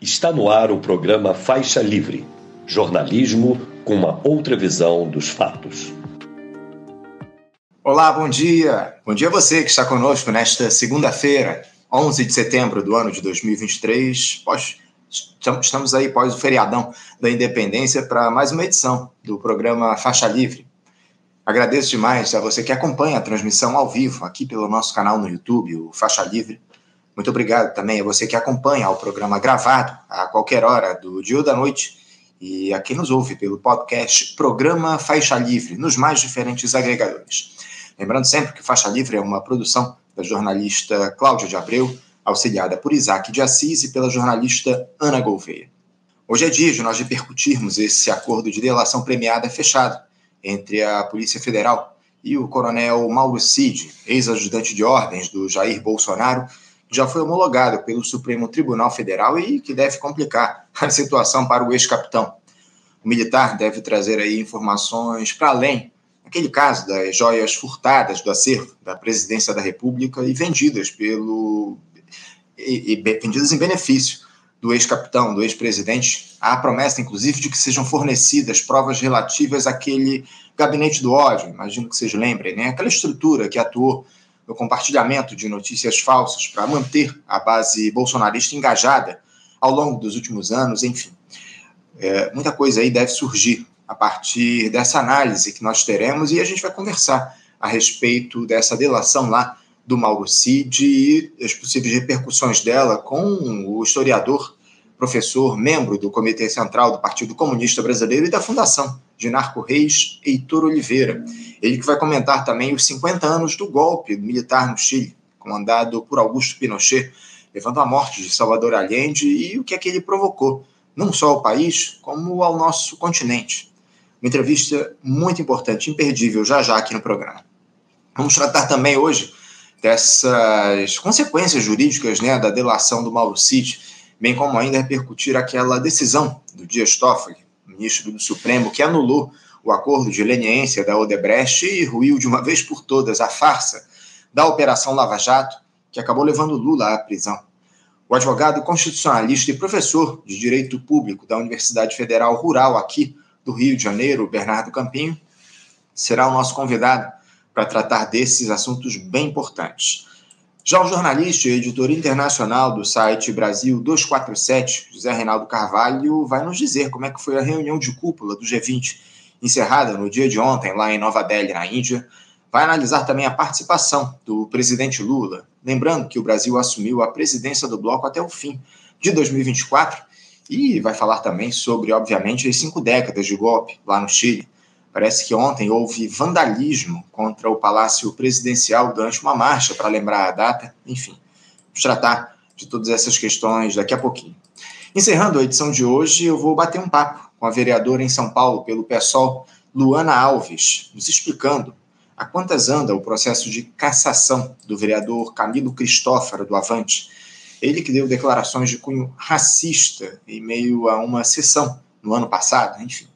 Está no ar o programa Faixa Livre jornalismo com uma outra visão dos fatos. Olá, bom dia. Bom dia a você que está conosco nesta segunda-feira, 11 de setembro do ano de 2023. Pós, estamos aí pós o feriadão da independência para mais uma edição do programa Faixa Livre. Agradeço demais a você que acompanha a transmissão ao vivo aqui pelo nosso canal no YouTube, o Faixa Livre muito obrigado também a você que acompanha o programa gravado a qualquer hora do dia ou da noite e a quem nos ouve pelo podcast Programa Faixa Livre, nos mais diferentes agregadores. Lembrando sempre que Faixa Livre é uma produção da jornalista Cláudia de Abreu, auxiliada por Isaac de Assis e pela jornalista Ana Gouveia. Hoje é dia de nós repercutirmos esse acordo de delação premiada fechado entre a Polícia Federal e o coronel Mauro Cid, ex-ajudante de ordens do Jair Bolsonaro, já foi homologado pelo Supremo Tribunal Federal e que deve complicar a situação para o ex-capitão. O militar deve trazer aí informações para além daquele caso das joias furtadas do acervo da Presidência da República e vendidas pelo e, e vendidas em benefício do ex-capitão, do ex-presidente. Há a promessa, inclusive, de que sejam fornecidas provas relativas àquele gabinete do ódio, imagino que vocês lembrem, né? aquela estrutura que atuou no compartilhamento de notícias falsas para manter a base bolsonarista engajada ao longo dos últimos anos, enfim. É, muita coisa aí deve surgir a partir dessa análise que nós teremos e a gente vai conversar a respeito dessa delação lá do Mauro Cid e as possíveis repercussões dela com o historiador, professor, membro do Comitê Central do Partido Comunista Brasileiro e da Fundação de Narco Reis, Heitor Oliveira. Ele que vai comentar também os 50 anos do golpe militar no Chile, comandado por Augusto Pinochet, levando à morte de Salvador Allende e o que é que ele provocou, não só ao país, como ao nosso continente. Uma entrevista muito importante, imperdível, já já aqui no programa. Vamos tratar também hoje dessas consequências jurídicas né, da delação do Mauro Cid, bem como ainda repercutir aquela decisão do Dias Toffoli, ministro do Supremo, que anulou o acordo de leniência da Odebrecht e ruiu de uma vez por todas a farsa da Operação Lava Jato, que acabou levando Lula à prisão. O advogado constitucionalista e professor de Direito Público da Universidade Federal Rural aqui do Rio de Janeiro, Bernardo Campinho, será o nosso convidado para tratar desses assuntos bem importantes. Já o jornalista e editor internacional do site Brasil 247, José Reinaldo Carvalho, vai nos dizer como é que foi a reunião de cúpula do G20 encerrada no dia de ontem, lá em Nova Delhi, na Índia, vai analisar também a participação do presidente Lula. Lembrando que o Brasil assumiu a presidência do bloco até o fim de 2024 e vai falar também sobre, obviamente, as cinco décadas de golpe lá no Chile. Parece que ontem houve vandalismo contra o Palácio Presidencial durante uma marcha para lembrar a data. Enfim, vamos tratar de todas essas questões daqui a pouquinho. Encerrando a edição de hoje, eu vou bater um papo com a vereadora em São Paulo pelo PSOL, Luana Alves, nos explicando a quantas anda o processo de cassação do vereador Camilo Cristófaro do Avante. Ele que deu declarações de cunho racista em meio a uma sessão no ano passado, enfim.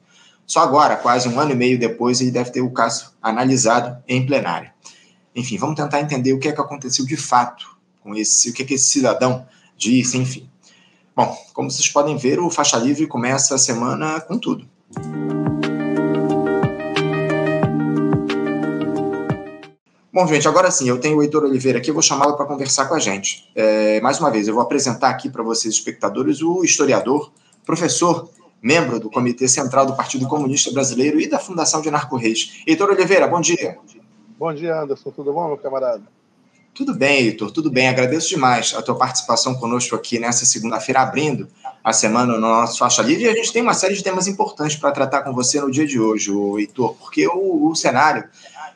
Só agora, quase um ano e meio depois, ele deve ter o caso analisado em plenário. Enfim, vamos tentar entender o que é que aconteceu de fato com esse, o que é que esse cidadão disse, enfim. Bom, como vocês podem ver, o Faixa Livre começa a semana com tudo. Bom, gente, agora sim, eu tenho o Heitor Oliveira aqui, eu vou chamá-lo para conversar com a gente. É, mais uma vez, eu vou apresentar aqui para vocês, espectadores, o historiador, professor, membro do Comitê Central do Partido Comunista Brasileiro e da Fundação de Narco Reis. Heitor Oliveira, bom dia. Bom dia, Anderson. Tudo bom, meu camarada? Tudo bem, Heitor, tudo bem. Agradeço demais a tua participação conosco aqui nessa segunda-feira, abrindo a semana no nosso Faixa Livre. E a gente tem uma série de temas importantes para tratar com você no dia de hoje, Heitor, porque o, o, cenário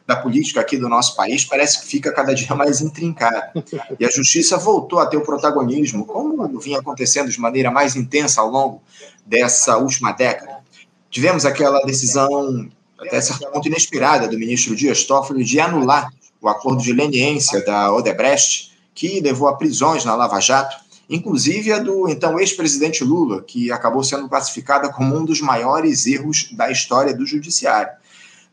da política aqui do nosso país parece que fica cada dia mais intrincado. E a justiça voltou a ter o protagonismo, como vinha acontecendo de maneira mais intensa ao longo dessa última década. Tivemos aquela decisão, até certo ponto inesperada, do ministro Dias Toffoli de anular o acordo de leniência da Odebrecht, que levou a prisões na Lava Jato, inclusive a do então ex-presidente Lula, que acabou sendo classificada como um dos maiores erros da história do judiciário.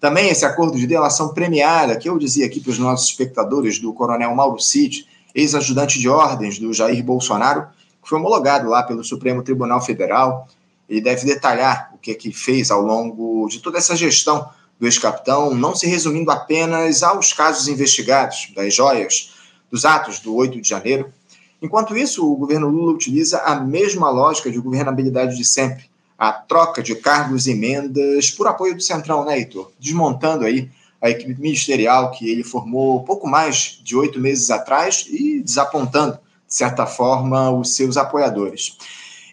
Também esse acordo de delação premiada, que eu dizia aqui para os nossos espectadores, do coronel Mauro Cid, ex-ajudante de ordens do Jair Bolsonaro, que foi homologado lá pelo Supremo Tribunal Federal e deve detalhar o que, é que fez ao longo de toda essa gestão do ex-capitão, não se resumindo apenas aos casos investigados das joias, dos atos do 8 de janeiro. Enquanto isso, o governo Lula utiliza a mesma lógica de governabilidade de sempre, a troca de cargos e emendas por apoio do Centrão, né, Heitor? Desmontando aí a equipe ministerial que ele formou pouco mais de oito meses atrás e desapontando, de certa forma, os seus apoiadores.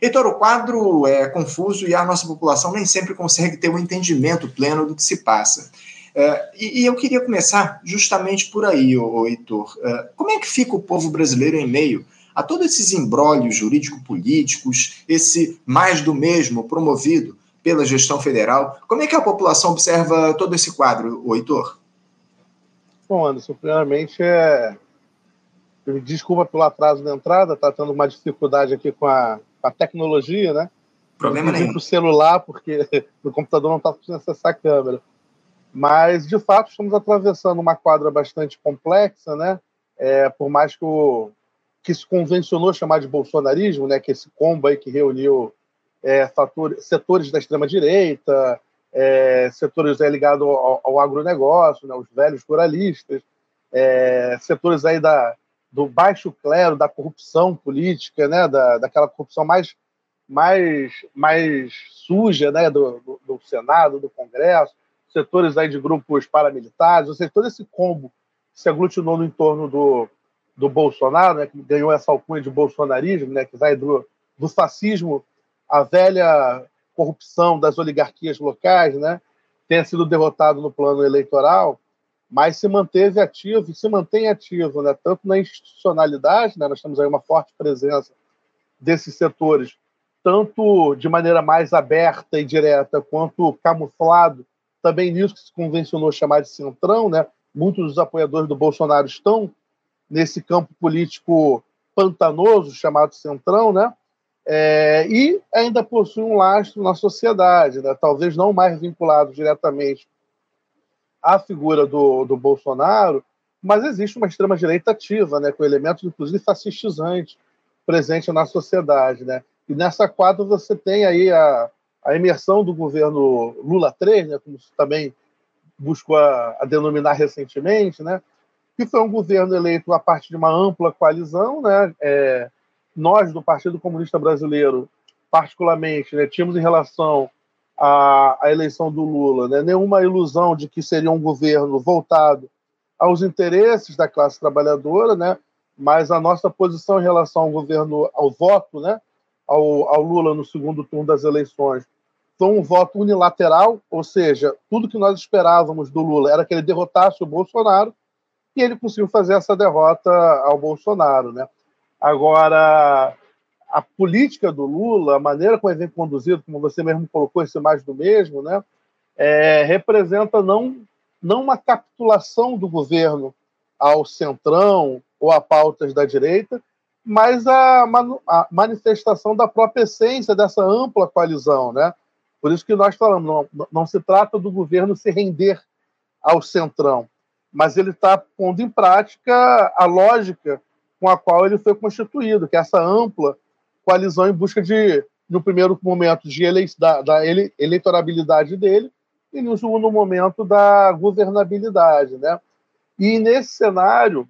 Heitor, o quadro é confuso e a nossa população nem sempre consegue ter um entendimento pleno do que se passa. Uh, e, e, eu queria começar justamente por aí, Heitor. Uh, como é que fica o povo brasileiro em meio a todos esses embrólios jurídico-políticos, esse mais do mesmo promovido pela gestão federal? Como é que a população observa todo esse quadro, Heitor? Bom, Anderson, primeiramente é. Desculpa pelo atraso da entrada, está tendo uma dificuldade aqui com a a tecnologia, né? Problema nenhum. Para o celular, porque o computador não está conseguindo acessar a câmera. Mas, de fato, estamos atravessando uma quadra bastante complexa, né? É, por mais que o que se convencionou chamar de bolsonarismo, né? Que esse combo aí que reuniu é, fatores, setores da extrema-direita, é, setores aí ligados ao, ao agronegócio, né? os velhos pluralistas, é, setores aí da, do baixo clero, da corrupção política, né, da, daquela corrupção mais, mais, mais suja né, do, do, do Senado, do Congresso, setores aí de grupos paramilitares, ou seja, todo esse combo se aglutinou no entorno do, do Bolsonaro, né, que ganhou essa alcunha de bolsonarismo, né, que vai do, do fascismo à velha corrupção das oligarquias locais, né, tenha sido derrotado no plano eleitoral, mas se manteve ativo e se mantém ativo, né? tanto na institucionalidade, né? nós temos aí uma forte presença desses setores, tanto de maneira mais aberta e direta, quanto camuflado, também nisso que se convencionou chamar de centrão, né? muitos dos apoiadores do Bolsonaro estão nesse campo político pantanoso chamado centrão, né? É, e ainda possui um lastro na sociedade, né? talvez não mais vinculado diretamente a figura do, do Bolsonaro, mas existe uma extrema-direita ativa, né, com elementos, inclusive, fascistizantes presentes na sociedade. Né? E nessa quadra você tem aí a, a imersão do governo Lula 3, né, como também buscou a, a, denominar recentemente, né, que foi um governo eleito a partir de uma ampla coalizão. Né, é, nós, do Partido Comunista Brasileiro, particularmente, né, tínhamos em relação a, a eleição do Lula, né? nenhuma ilusão de que seria um governo voltado aos interesses da classe trabalhadora, né? mas a nossa posição em relação ao governo, ao voto, né? ao, ao Lula no segundo turno das eleições, foi um voto unilateral, ou seja, tudo que nós esperávamos do Lula era que ele derrotasse o Bolsonaro, e ele conseguiu fazer essa derrota ao Bolsonaro. Né? Agora, a política do Lula, a maneira como ele vem conduzido, como você mesmo colocou, esse mais do mesmo, né, é, representa não, não uma capitulação do governo ao centrão ou a pautas da direita, mas a, a, manifestação da própria essência dessa ampla coalizão. Né? Por isso que nós falamos, não, não se trata do governo se render ao centrão, mas ele está pondo em prática a lógica com a qual ele foi constituído, que é essa ampla coalizão em busca de, no primeiro momento, de da, da ele, eleitorabilidade dele e no segundo momento da governabilidade, né? E nesse cenário,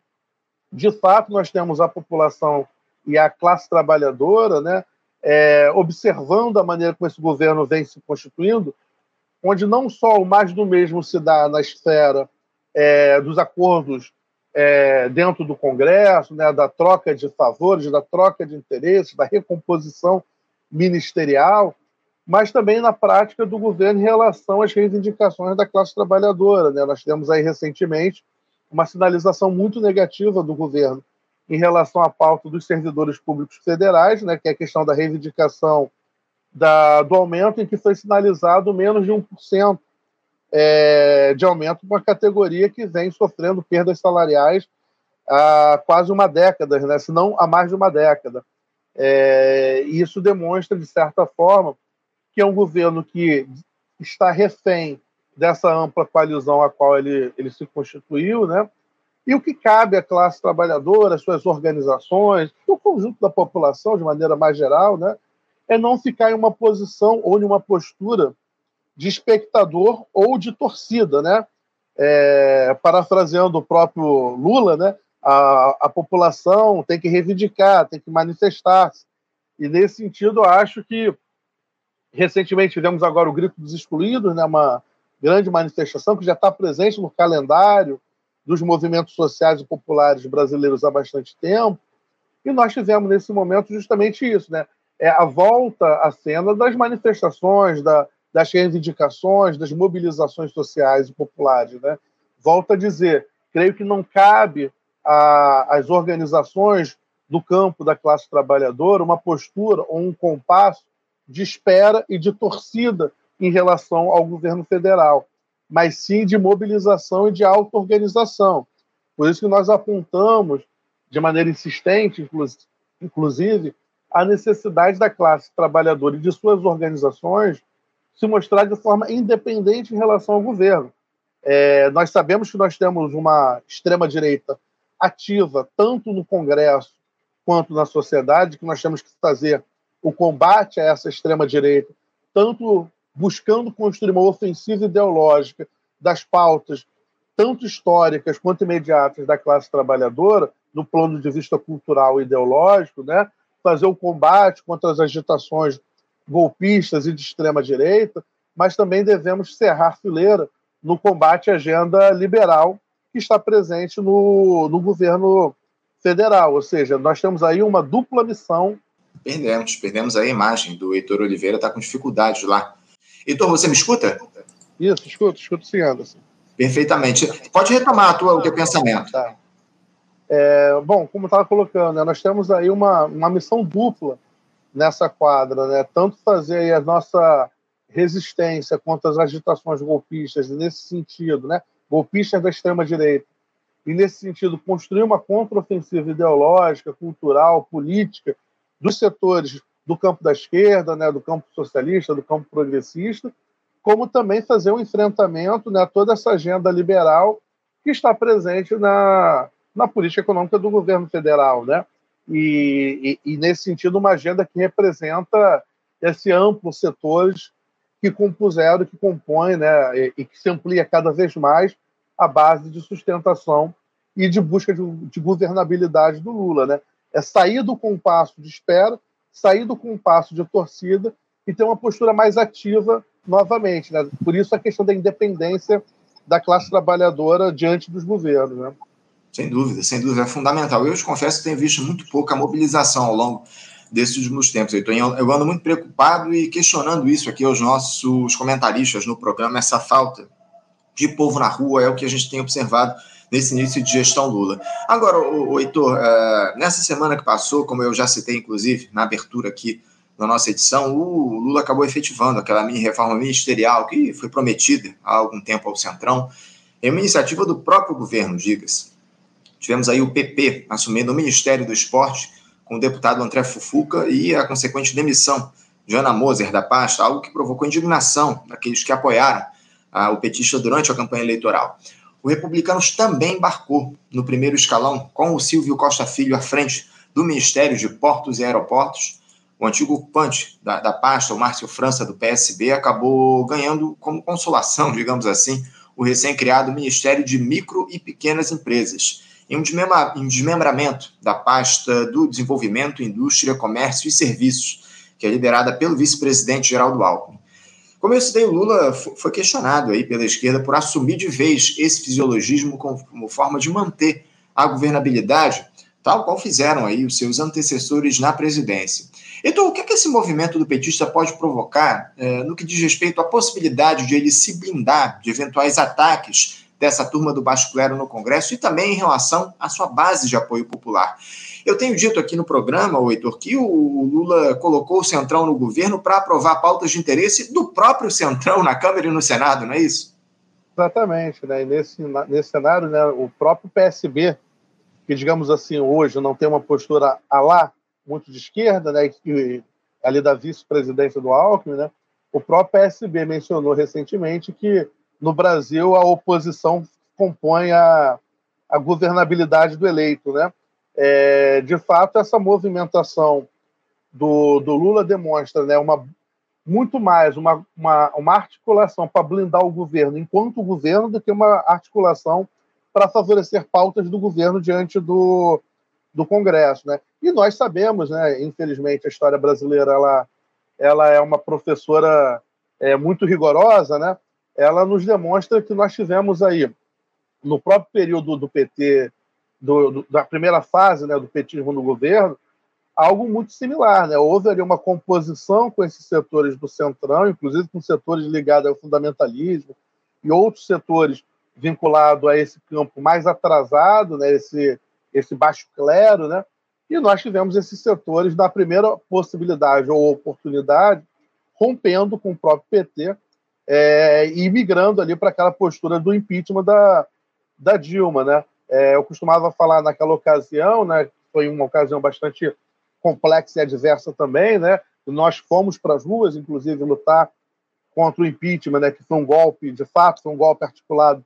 de fato, nós temos a população e a classe trabalhadora, né, é, observando a maneira como esse governo vem se constituindo, onde não só o mais do mesmo se dá na esfera é, dos acordos é, dentro do Congresso, né, da troca de favores, da troca de interesses, da recomposição ministerial, mas também na prática do governo em relação às reivindicações da classe trabalhadora. Né? Nós temos aí recentemente uma sinalização muito negativa do governo em relação à pauta dos servidores públicos federais, né, que é a questão da reivindicação da, do aumento em que foi sinalizado menos de 1% é, de aumento para uma categoria que vem sofrendo perdas salariais há quase uma década, né? se não há mais de uma década. É, isso demonstra, de certa forma, que é um governo que está refém dessa ampla coalizão a qual ele, ele se constituiu, né? E o que cabe à classe trabalhadora, às suas organizações, o conjunto da população, de maneira mais geral, né, é não ficar em uma posição ou em uma postura de espectador ou de torcida. Né? É, parafraseando o próprio Lula, né, a, a população tem que reivindicar, tem que manifestar-se. E, nesse sentido, acho que recentemente tivemos agora o Grito dos Excluídos, né, uma grande manifestação que já está presente no calendário dos movimentos sociais e populares brasileiros há bastante tempo. E nós tivemos nesse momento justamente isso, né? É a volta à cena das manifestações, da, das reivindicações, das mobilizações sociais e populares, né? Volto a dizer, creio que não cabe às organizações do campo da classe trabalhadora uma postura ou um compasso de espera e de torcida em relação ao governo federal mas sim de mobilização e de auto-organização. Por isso que nós apontamos, de maneira insistente, inclusive, a necessidade da classe trabalhadora e de suas organizações se mostrar de forma independente em relação ao governo. É, nós sabemos que nós temos uma extrema-direita ativa, tanto no Congresso quanto na sociedade, que nós temos que fazer o combate a essa extrema-direita, tanto buscando construir uma ofensiva ideológica das pautas, tanto históricas quanto imediatas, da classe trabalhadora, no plano de vista cultural e ideológico, né? fazer o combate contra as agitações golpistas e de extrema-direita, mas também devemos cerrar fileira no combate à agenda liberal que está presente no, no governo federal. Ou seja, nós temos aí uma dupla missão. Perdemos, perdemos a imagem do Heitor Oliveira, está com dificuldades lá Heitor, você me escuta? Isso, escuto, escuto sim, Anderson. Perfeitamente. Pode retomar a tua, o teu pensamento. Tá. É, bom, como estava colocando, né, nós temos aí uma, uma missão dupla nessa quadra, né? tanto fazer a nossa resistência contra as agitações golpistas, nesse sentido, né? golpistas da extrema-direita, e nesse sentido construir uma contraofensiva ideológica, cultural, política dos setores do campo da esquerda, né, do campo socialista, do campo progressista, como também fazer um enfrentamento né, a toda essa agenda liberal que está presente na, na política econômica do governo federal. Né? E, e, e, nesse sentido, uma agenda que representa esse amplo setores que compuseram, que compõem né, e, e, que se amplia cada vez mais a base de sustentação e de busca de, de governabilidade do Lula. Né? É sair do compasso de espera sair do compasso de torcida e ter uma postura mais ativa novamente. Né? Por isso a questão da independência da classe trabalhadora diante dos governos. Né? Sem dúvida, sem dúvida, é fundamental. Eu te confesso que tenho visto muito pouca mobilização ao longo desses últimos tempos. Eu, eu ando muito preocupado e questionando isso aqui aos nossos comentaristas no programa, essa falta de povo na rua é o que a gente tem observado nesse início de gestão Lula. Agora, o, Heitor, uh, nessa semana que passou, como eu já citei, inclusive, na abertura aqui na nossa edição, o Lula acabou efetivando aquela mini reforma ministerial que foi prometida há algum tempo ao Centrão, em uma iniciativa do próprio governo, diga-se. Tivemos aí o PP assumindo o Ministério do Esporte com o deputado André Fufuca e a consequente demissão de Ana Moser da pasta, algo que provocou indignação daqueles que apoiaram ah, o petista durante a campanha eleitoral o Republicanos também embarcou no primeiro escalão, com o Silvio Costa Filho à frente do Ministério de Portos e Aeroportos. O antigo ocupante da, da pasta, o Márcio França, do PSB, acabou ganhando como consolação, digamos assim, o recém-criado Ministério de Micro e Pequenas Empresas, em um desmembramento da pasta do Desenvolvimento, Indústria, Comércio e Serviços, que é liderada pelo vice-presidente Geraldo Alckmin. Como eu citei, o Lula foi questionado aí pela esquerda por assumir de vez esse fisiologismo como forma de manter a governabilidade, tal qual fizeram aí os seus antecessores na presidência. Então, o que, é que esse movimento do petista pode provocar é, no que diz respeito à possibilidade de ele se blindar de eventuais ataques dessa turma do Baixo Clero no Congresso e também em relação à sua base de apoio popular? Eu tenho dito aqui no programa, o Heitor, que o Lula colocou o Centrão no governo para aprovar pautas de interesse do próprio Centrão na Câmara e no Senado, não é isso? Exatamente, né? E nesse, nesse cenário, né, o próprio PSB, que digamos assim, hoje não tem uma postura a lá muito de esquerda, né, e, ali da vice-presidência do Alckmin, né, o próprio PSB mencionou recentemente que no Brasil a oposição compõe a, a governabilidade do eleito. Né? É, de fato, essa movimentação do, do Lula demonstra né, uma, muito mais uma, uma, uma articulação para blindar o governo enquanto governo do que uma articulação para favorecer pautas do governo diante do, do Congresso. Né? E nós sabemos, né, infelizmente, a história brasileira ela, ela é uma professora é, muito rigorosa, né? Ela nos demonstra que nós tivemos aí, no próprio período do PT, do, do, da primeira fase né, do petismo no governo, algo muito similar. Né? Houve ali uma composição com esses setores do Centrão, inclusive com setores ligados ao fundamentalismo e outros setores vinculados a esse campo mais atrasado, né? esse, esse baixo clero, né? e nós tivemos esses setores na primeira possibilidade ou oportunidade rompendo com o próprio PT é, e migrando ali para aquela postura do impeachment da, da Dilma, né? É, eu costumava falar naquela ocasião, né? Foi uma ocasião bastante complexa e adversa também, né? Nós fomos para as ruas, inclusive, lutar contra o impeachment, né? Que foi um golpe, de fato, foi um golpe articulado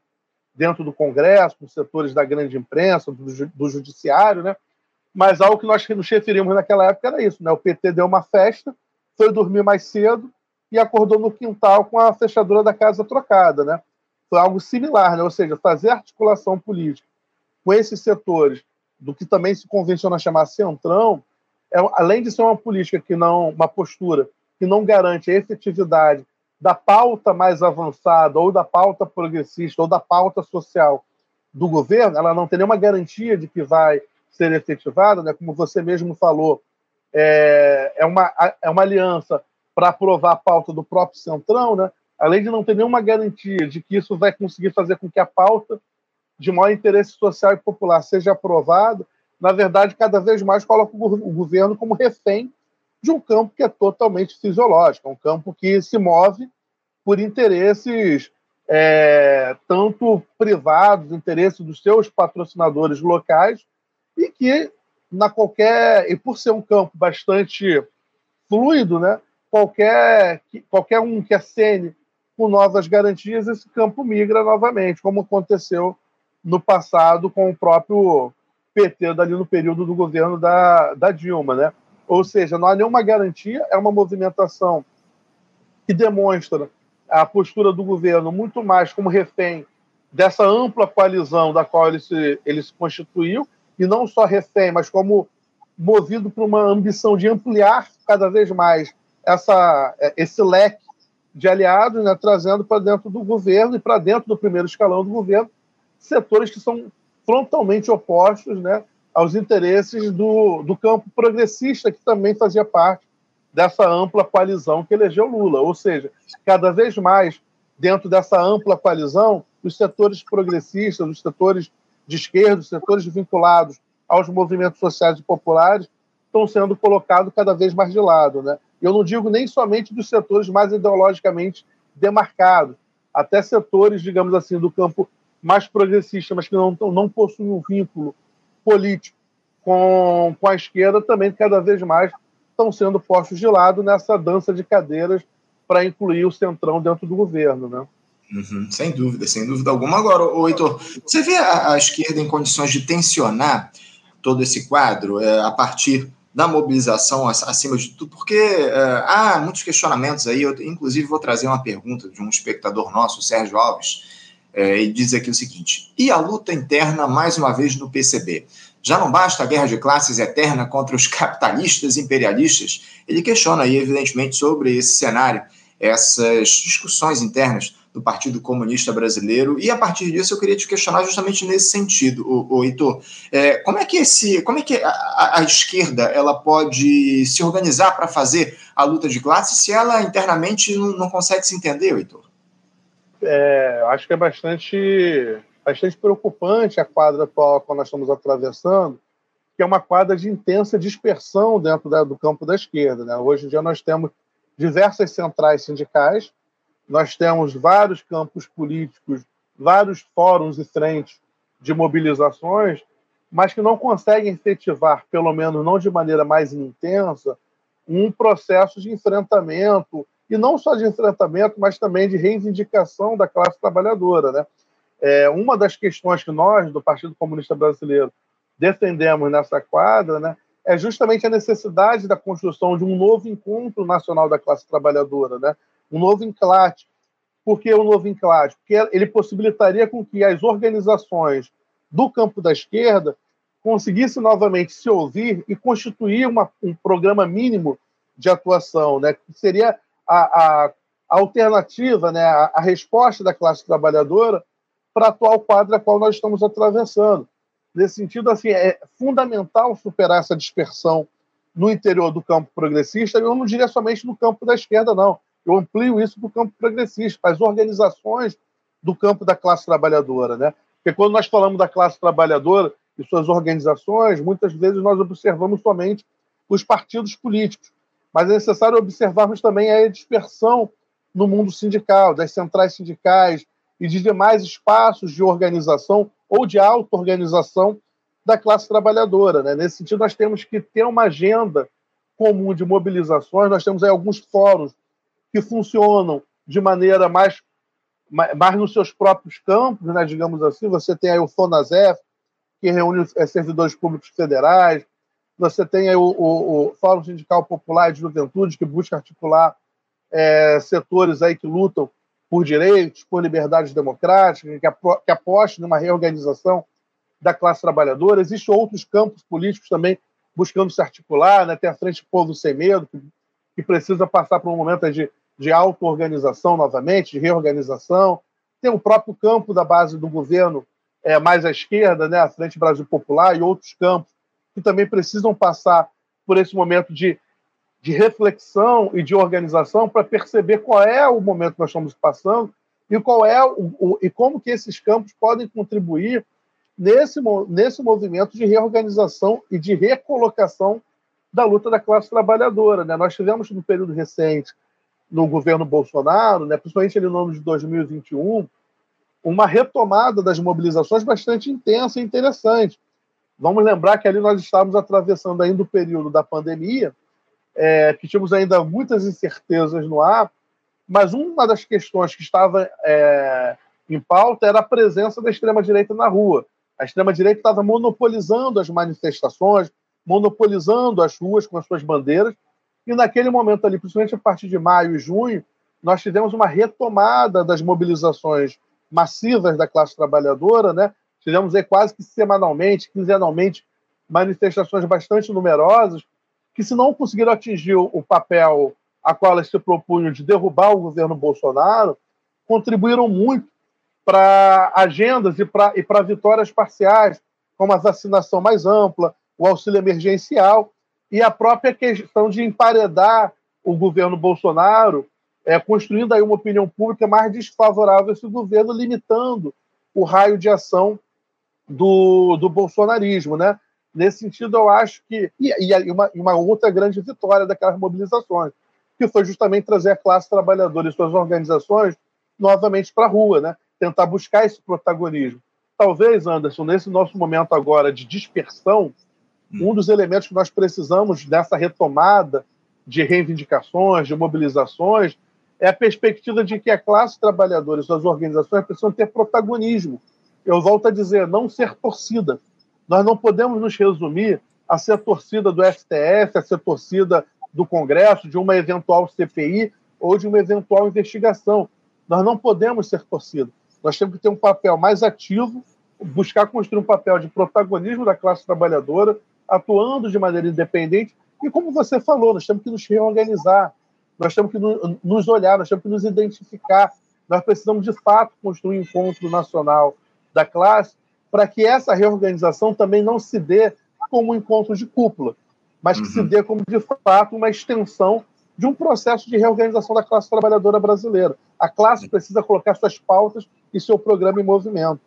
dentro do Congresso, com setores da grande imprensa, do, do judiciário, né? Mas algo que nós nos referimos naquela época era isso, né? O PT deu uma festa, foi dormir mais cedo e acordou no quintal com a fechadura da casa trocada, né? Foi algo similar, né? Ou seja, fazer articulação política com esses setores do que também se convenciona chamar centrão, é, além de ser uma política que não, uma postura que não garante a efetividade da pauta mais avançada ou da pauta progressista ou da pauta social do governo, ela não tem nenhuma garantia de que vai ser efetivada, né? Como você mesmo falou, é, é uma é uma aliança para aprovar a pauta do próprio centrão, né? Além de não ter nenhuma garantia de que isso vai conseguir fazer com que a pauta de maior interesse social e popular seja aprovada, na verdade, cada vez mais coloca o governo como refém de um campo que é totalmente fisiológico, é um campo que se move por interesses é, tanto privados, interesses dos seus patrocinadores locais, e que na qualquer e por ser um campo bastante fluido, né, qualquer qualquer um que acene com novas garantias, esse campo migra novamente, como aconteceu no passado com o próprio PT dali no período do governo da, da Dilma, né? Ou seja, não há nenhuma garantia, é uma movimentação que demonstra a postura do governo muito mais como refém dessa ampla coalizão da qual ele se, ele se constituiu, e não só refém, mas como movido por uma ambição de ampliar cada vez mais essa, esse leque de aliados, né, trazendo para dentro do governo e para dentro do primeiro escalão do governo setores que são frontalmente opostos né, aos interesses do, do campo progressista, que também fazia parte dessa ampla coalizão que elegeu Lula. Ou seja, cada vez mais, dentro dessa ampla coalizão, os setores progressistas, os setores de esquerda, os setores vinculados aos movimentos sociais e populares, estão sendo colocados cada vez mais de lado. Né? Eu não digo nem somente dos setores mais ideologicamente demarcados, até setores, digamos assim, do campo mais progressista, mas que não, não possuem um vínculo político com, com a esquerda, também cada vez mais estão sendo postos de lado nessa dança de cadeiras para incluir o centrão dentro do governo, né? Uhum, sem dúvida, sem dúvida alguma. Agora, o Heitor, você vê a, a, esquerda em condições de tensionar todo esse quadro é, a partir da mobilização acima de tudo, porque é, há muitos questionamentos aí. Eu, inclusive, vou trazer uma pergunta de um espectador nosso, Sérgio Alves, e diz aqui o seguinte: e a luta interna, mais uma vez, no PCB? Já não basta a guerra de classes eterna contra os capitalistas imperialistas? Ele questiona aí, evidentemente, sobre esse cenário, essas discussões internas do Partido Comunista Brasileiro. E a partir disso eu queria te questionar justamente nesse sentido, o, o Heitor. É, como é que esse, como é que a, a, esquerda ela pode se organizar para fazer a luta de classes se ela internamente não, não consegue se entender, Heitor? é, acho que é bastante, bastante preocupante a quadra atual que nós estamos atravessando, que é uma quadra de intensa dispersão dentro da, do campo da esquerda. Né? Hoje em dia nós temos diversas centrais sindicais, nós temos vários campos políticos, vários fóruns e frentes de mobilizações, mas que não conseguem efetivar, pelo menos não de maneira mais intensa, um processo de enfrentamento e não só de enfrentamento, mas também de reivindicação da classe trabalhadora. Né? É, uma das questões que nós, do Partido Comunista Brasileiro, defendemos nessa quadra né, é justamente a necessidade da construção de um novo encontro nacional da classe trabalhadora, né, um novo enclate. Por que o um novo enclate? Porque ele possibilitaria com que as organizações do campo da esquerda conseguissem novamente se ouvir e constituir uma, um programa mínimo de atuação, né, que seria a, a, alternativa, né, a, a resposta da classe trabalhadora para a atual quadro a qual nós estamos atravessando. Nesse sentido, assim, é fundamental superar essa dispersão no interior do campo progressista, eu não diria somente no campo da esquerda, não. Eu amplio isso para o campo progressista, para as organizações do campo da classe trabalhadora. Né? Porque quando nós falamos da classe trabalhadora e suas organizações, muitas vezes nós observamos somente os partidos políticos. Mas é necessário observarmos também a dispersão no mundo sindical, das centrais sindicais, e de demais espaços de organização ou de auto-organização da classe trabalhadora. Né? Nesse sentido, nós temos que ter uma agenda comum de mobilizações, nós temos aí alguns fóruns que funcionam de maneira mais, mais nos seus próprios campos, né? digamos assim. Você tem aí o FONASEF, que reúne é, servidores públicos federais, você tem aí o, o, o Fórum Sindical Popular de Juventude, que busca articular é, setores aí que lutam por direitos, por liberdades democráticas, que, apro que aposte numa reorganização da classe trabalhadora. Existem outros campos políticos também buscando se articular, né? tem a Frente Povo Sem Medo, que, que precisa passar por um momento de, de auto-organização novamente, de reorganização. Tem o próprio campo da base do governo é, mais à esquerda, né? a Frente Brasil Popular e outros campos que também precisam passar por esse momento de de reflexão e de organização para perceber qual é o momento que nós estamos passando e qual é o, o, e como que esses campos podem contribuir nesse, nesse movimento de reorganização e de recolocação da luta da classe trabalhadora. Né? Nós tivemos no período recente, no governo Bolsonaro, né, principalmente no ano de 2021, uma retomada das mobilizações bastante intensa e interessante. Vamos lembrar que ali nós estávamos atravessando ainda o período da pandemia, é, que tínhamos ainda muitas incertezas no ar, mas uma das questões que estava é, em pauta era a presença da extrema-direita na rua. A extrema-direita estava monopolizando as manifestações, monopolizando as ruas com as suas bandeiras, e naquele momento ali, principalmente a partir de maio e junho, nós tivemos uma retomada das mobilizações massivas da classe trabalhadora, né? Tivemos aí quase que semanalmente, quinzenalmente, manifestações bastante numerosas, que, se não conseguiram atingir o papel a qual elas se propunham de derrubar o governo Bolsonaro, contribuíram muito para agendas e para e vitórias parciais, como a vacinação mais ampla, o auxílio emergencial e a própria questão de emparedar o governo Bolsonaro, é, construindo aí uma opinião pública mais desfavorável a esse governo, limitando o raio de ação do, do bolsonarismo, né? Nesse sentido, eu acho que. E, e uma, uma, outra grande vitória daquelas mobilizações, que foi justamente trazer a classe trabalhadora e suas organizações novamente para a rua, né? tentar buscar esse protagonismo. Talvez, Anderson, nesse nosso momento agora de dispersão. Um dos elementos que nós precisamos dessa retomada de reivindicações, de mobilizações, é a perspectiva de que a classe trabalhadora e suas organizações precisam ter protagonismo. Eu volto a dizer, não ser torcida. Nós não podemos nos resumir a ser torcida do STF, a ser torcida do Congresso, de uma eventual CPI ou de uma eventual investigação. Nós não podemos ser torcida. Nós temos que ter um papel mais ativo, buscar construir um papel de protagonismo da classe trabalhadora, atuando de maneira independente. E como você falou, nós temos que nos reorganizar, nós temos que nos olhar, nós temos que nos identificar. Nós precisamos, de fato, construir um encontro nacional da classe para que essa reorganização também não se dê como um encontro de cúpula, mas que uhum. se dê como, de fato, uma extensão de um processo de reorganização da classe trabalhadora brasileira. A classe precisa colocar suas pautas e seu programa em movimento.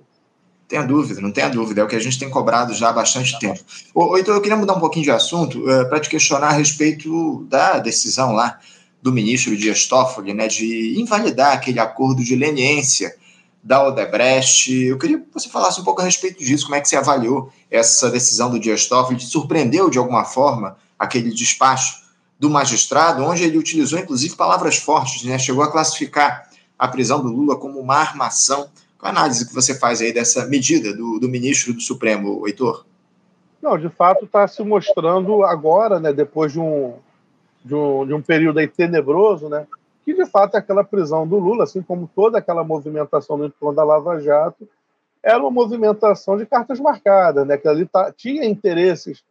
Tenha dúvida, não tenha dúvida, é o que a gente tem cobrado já há bastante tempo. Ou, então eu queria mudar um pouquinho de assunto uh, para te questionar a respeito da decisão lá do ministro Dias Toffoli, né, de invalidar aquele acordo de leniência da Odebrecht. Eu queria que você falasse um pouco a respeito disso, como é que você avaliou essa decisão do Dias Toffoli, te surpreendeu de alguma forma aquele despacho do magistrado, onde ele utilizou inclusive palavras fortes, né? chegou a classificar a prisão do Lula como uma armação Qual a análise que você faz aí dessa medida do, do ministro do Supremo, Heitor? Não, de fato está se mostrando agora, né, depois de um, de um, de um período aí tenebroso, né, que de fato aquela prisão do Lula, assim como toda aquela movimentação no entorno da Lava Jato, era uma movimentação de cartas marcadas, né, que ali tá, tinha interesses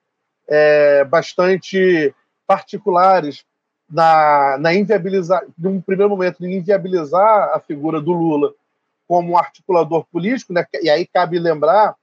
é, bastante particulares na, na inviabilizar, num primeiro momento, de inviabilizar a figura do Lula como um articulador político, né? e aí cabe lembrar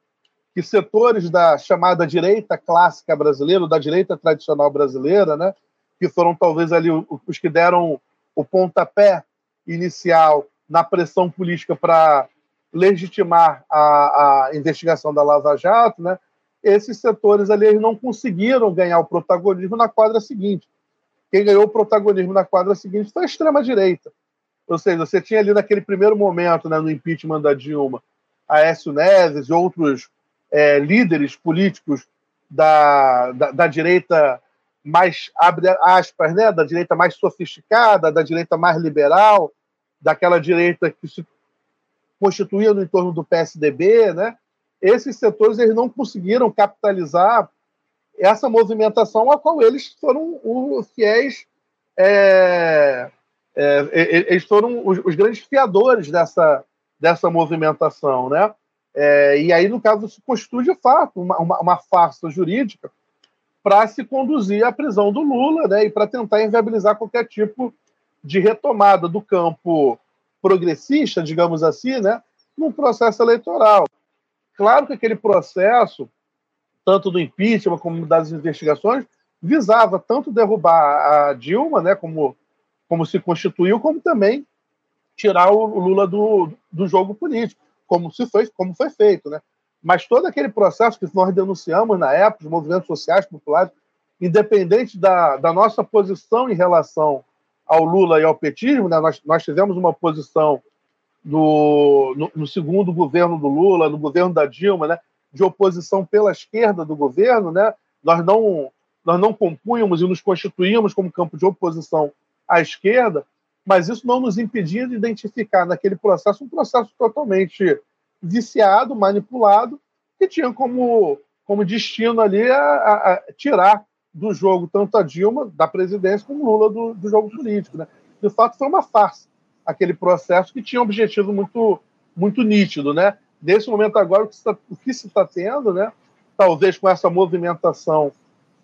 que setores da chamada direita clássica brasileira, da direita tradicional brasileira, né? que foram talvez ali os que deram o pontapé inicial na pressão política para legitimar a, a, investigação da Lava Jato, né? esses setores ali não conseguiram ganhar o protagonismo na quadra seguinte. Quem ganhou o protagonismo na quadra seguinte foi a extrema-direita. Ou seja, você tinha ali naquele primeiro momento, né, no impeachment da Dilma, Aécio Neves e outros é, líderes políticos da, da, da, direita mais, abre aspas, né, da direita mais sofisticada, da direita mais liberal, daquela direita que se constituía no entorno do PSDB, né? Esses setores eles não conseguiram capitalizar essa movimentação a qual eles foram os fiéis é, é, eles foram os, os, grandes fiadores dessa, dessa movimentação, né? É, e aí, no caso, se constitui de fato uma, uma, uma farsa jurídica para se conduzir à prisão do Lula né, e para tentar inviabilizar qualquer tipo de retomada do campo progressista, digamos assim, né, num processo eleitoral. Claro que aquele processo, tanto do impeachment como das investigações, visava tanto derrubar a Dilma, né, como como se constituiu, como também tirar o Lula do, do jogo político, como se foi, como foi feito, né? Mas todo aquele processo que nós denunciamos na época, os movimentos sociais populares, independente da, da nossa posição em relação ao Lula e ao petismo, né? nós, nós tivemos uma posição no, no, segundo governo do Lula, no governo da Dilma, né? de oposição pela esquerda do governo, né? nós não nós não compunhamos e nos constituímos como campo de oposição à esquerda, mas isso não nos impedia de identificar naquele processo um processo totalmente viciado, manipulado, que tinha como, como destino ali a, a, a tirar do jogo tanto a Dilma, da presidência, como Lula do, do jogo político. Né? De fato, foi uma farsa aquele processo que tinha um objetivo muito, muito nítido. Né? Nesse momento agora, o que, está, o que se está tendo, né? talvez com essa movimentação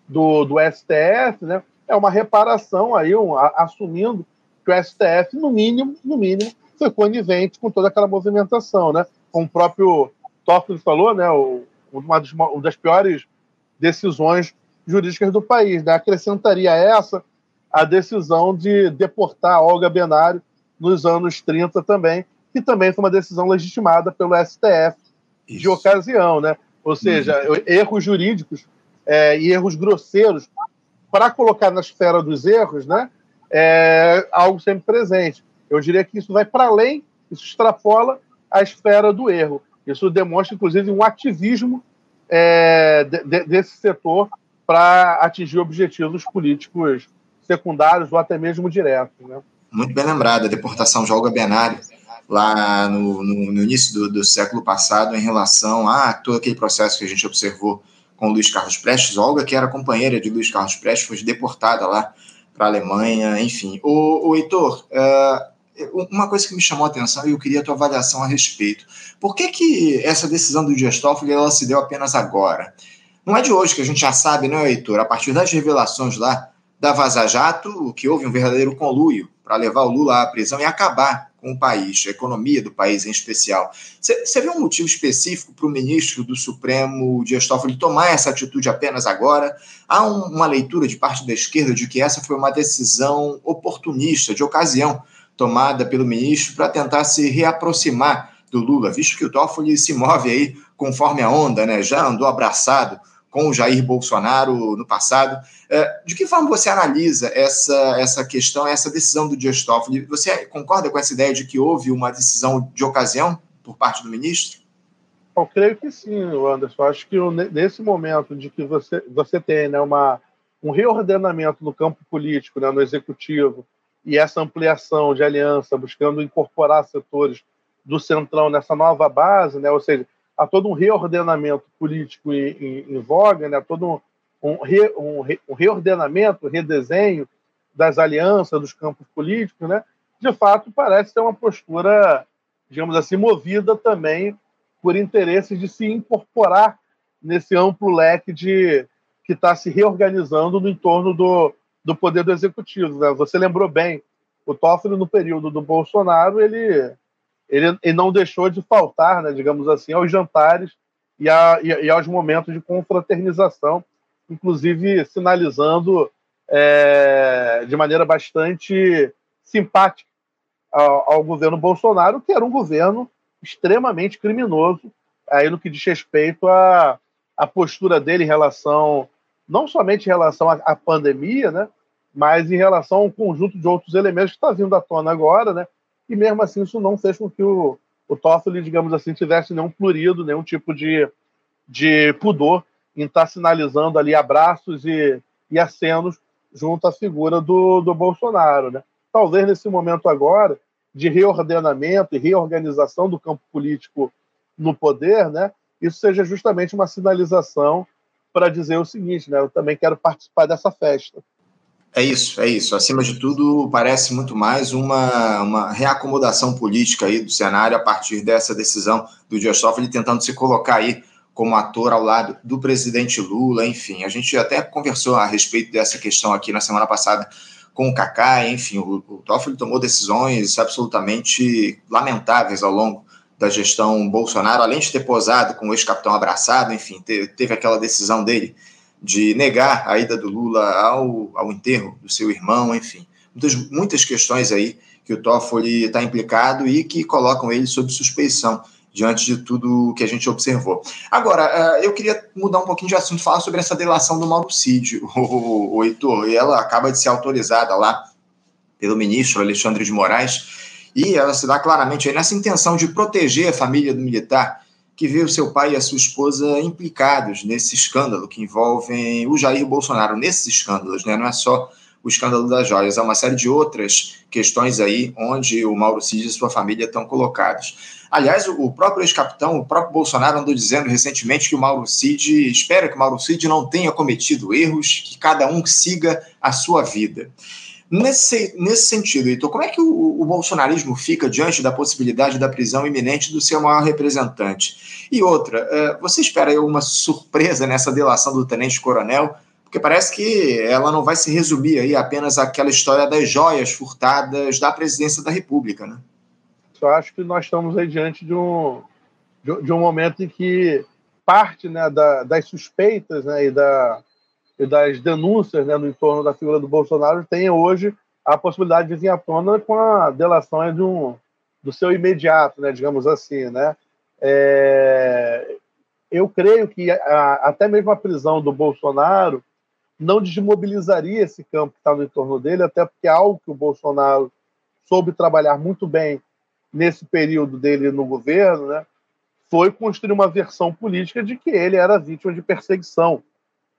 do, do STF, né? É uma reparação aí, um, a, assumindo que o STF, no mínimo, no mínimo, foi conivente com toda aquela movimentação, né? Como o próprio Toffoli falou, né? O, uma, das, uma das piores decisões jurídicas do país, né? Acrescentaria essa a decisão de deportar Olga Benário nos anos 30 também, que também foi uma decisão legitimada pelo STF Isso. de ocasião, né? Ou seja, uhum. erros jurídicos é, e erros grosseiros para colocar na esfera dos erros, né, é algo sempre presente. Eu diria que isso vai para além, isso extrapola a esfera do erro. Isso demonstra, inclusive, um ativismo é, de, de, desse setor para atingir objetivos políticos secundários ou até mesmo diretos. Né? Muito bem lembrado, a deportação de Olga Benário lá no, no, no início do, do, século passado em relação a todo aquele processo que a gente observou com Luiz Carlos Prestes. Olga, que era companheira de Luiz Carlos Prestes, foi deportada lá para a Alemanha, enfim. O, o Heitor, uh, uma coisa que me chamou a atenção e eu queria a tua avaliação a respeito. Por que, que essa decisão do Dias Toffoli ela se deu apenas agora? Não é de hoje que a gente já sabe, né, Heitor? A partir das revelações lá da Vaza Jato, que houve um verdadeiro conluio para levar o Lula à prisão e acabar com o país, a economia do país em especial. Você vê um motivo específico para o ministro do Supremo, Dias Toffoli, tomar essa atitude apenas agora? Há um, uma leitura de parte da esquerda de que essa foi uma decisão oportunista, de ocasião, tomada pelo ministro para tentar se reaproximar do Lula, visto que o Toffoli se move aí conforme a onda, né? já andou abraçado com o Jair Bolsonaro no passado. É, de que forma você analisa essa, essa questão, essa decisão do Dias Toffoli? Você concorda com essa ideia de que houve uma decisão de ocasião por parte do ministro? Eu creio que sim, Anderson. Acho que nesse momento de que você, você tem né, uma, um reordenamento no campo político, né, no executivo, e essa ampliação de aliança, buscando incorporar setores do Centrão nessa nova base, né? ou seja, há todo um reordenamento político em, em, em voga, né? todo um, um, re, um, re, um reordenamento, redesenho das alianças, dos campos políticos, né? de fato parece ter uma postura, digamos assim, movida também por interesses de se incorporar nesse amplo leque de que está se reorganizando no entorno do, do poder do executivo. Né? Você lembrou bem, o Toffoli, no período do Bolsonaro, ele, ele, ele não deixou de faltar, né, digamos assim, aos jantares e, a, e, e aos momentos de confraternização, inclusive sinalizando é, de maneira bastante simpática ao, ao, governo Bolsonaro, que era um governo extremamente criminoso, aí no que diz respeito à, postura dele em relação não somente em relação à, à pandemia, né, mas em relação a um conjunto de outros elementos que está vindo à tona agora, né, e mesmo assim isso não fez com que o, o Toffoli, digamos assim, tivesse nenhum plurido, nenhum tipo de, de pudor em estar tá sinalizando ali abraços e, e acenos junto à figura do, do Bolsonaro. Né? Talvez nesse momento agora de reordenamento e reorganização do campo político no poder, né, isso seja justamente uma sinalização para dizer o seguinte, né? Eu também quero participar dessa festa. É isso, é isso. Acima de tudo, parece muito mais uma, uma reacomodação política aí do cenário a partir dessa decisão do Dias Toffoli tentando se colocar aí como ator ao lado do presidente Lula, enfim. A gente até conversou a respeito dessa questão aqui na semana passada com o Kaká, enfim, o, o Toffoli tomou decisões absolutamente lamentáveis ao longo da gestão Bolsonaro, além de ter posado com o ex-capitão abraçado, enfim, teve, teve aquela decisão dele de negar a ida do Lula ao, ao enterro do seu irmão, enfim, muitas, muitas questões aí que o Toffoli está implicado e que colocam ele sob suspeição diante de tudo que a gente observou. Agora, eh, eu queria mudar um pouquinho de assunto, falar sobre essa delação do Mauro Cid, o, o Heitor, e ela acaba de ser autorizada lá pelo ministro Alexandre de Moraes, e ela se dá claramente nessa intenção de proteger a família do militar que vê o seu pai e a sua esposa implicados nesse escândalo que envolvem o Jair Bolsonaro, nesses escândalos, né? não é só o escândalo das joias, há uma série de outras questões aí onde o Mauro Cid e sua família estão colocados. Aliás, o próprio ex-capitão, o próprio Bolsonaro andou dizendo recentemente que o Mauro Cid espera que o Mauro Cid não tenha cometido erros, que cada um siga a sua vida. Nesse, nesse sentido, Heitor, como é que o, o, bolsonarismo fica diante da possibilidade da prisão iminente do seu maior representante? E outra, é, você espera aí uma surpresa nessa delação do tenente-coronel? Porque parece que ela não vai se resumir aí apenas àquela história das joias furtadas da presidência da República, né? Eu acho que nós estamos aí diante de um, de, um momento em que parte né, da, das suspeitas né, e da, e das denúncias né, no entorno da figura do Bolsonaro tem hoje a possibilidade de vir à tona com a delação de um, do seu imediato, né, digamos assim. Né? É, eu creio que a, até mesmo a prisão do Bolsonaro não desmobilizaria esse campo que está no entorno dele, até porque é algo que o Bolsonaro soube trabalhar muito bem nesse período dele no governo, né, foi construir uma versão política de que ele era vítima de perseguição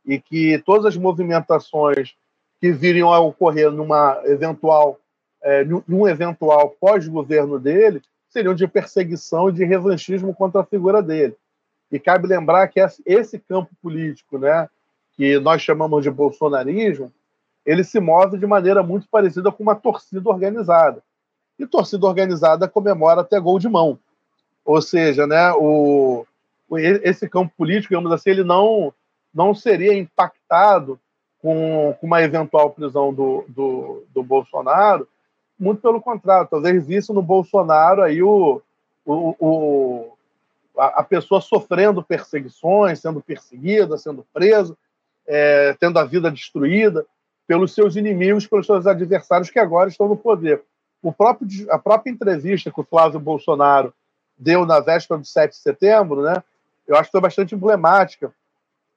e que todas as movimentações que viriam a ocorrer numa eventual, é, num eventual pós-governo dele seriam de perseguição e de revanchismo contra a figura dele. E cabe lembrar que esse campo político, né, que nós chamamos de bolsonarismo, ele se move de maneira muito parecida com uma torcida organizada. E torcida organizada comemora até gol de mão. Ou seja, né, o, esse campo político, digamos assim, ele não não seria impactado com, com uma eventual prisão do, do, do, Bolsonaro, muito pelo contrário, talvez visse no Bolsonaro aí o, o, o a, a, pessoa sofrendo perseguições, sendo perseguida, sendo preso, é, tendo a vida destruída pelos seus inimigos, pelos seus adversários que agora estão no poder. O próprio, a própria entrevista que o Flávio Bolsonaro deu na véspera do 7 de setembro, né, eu acho que foi bastante emblemática,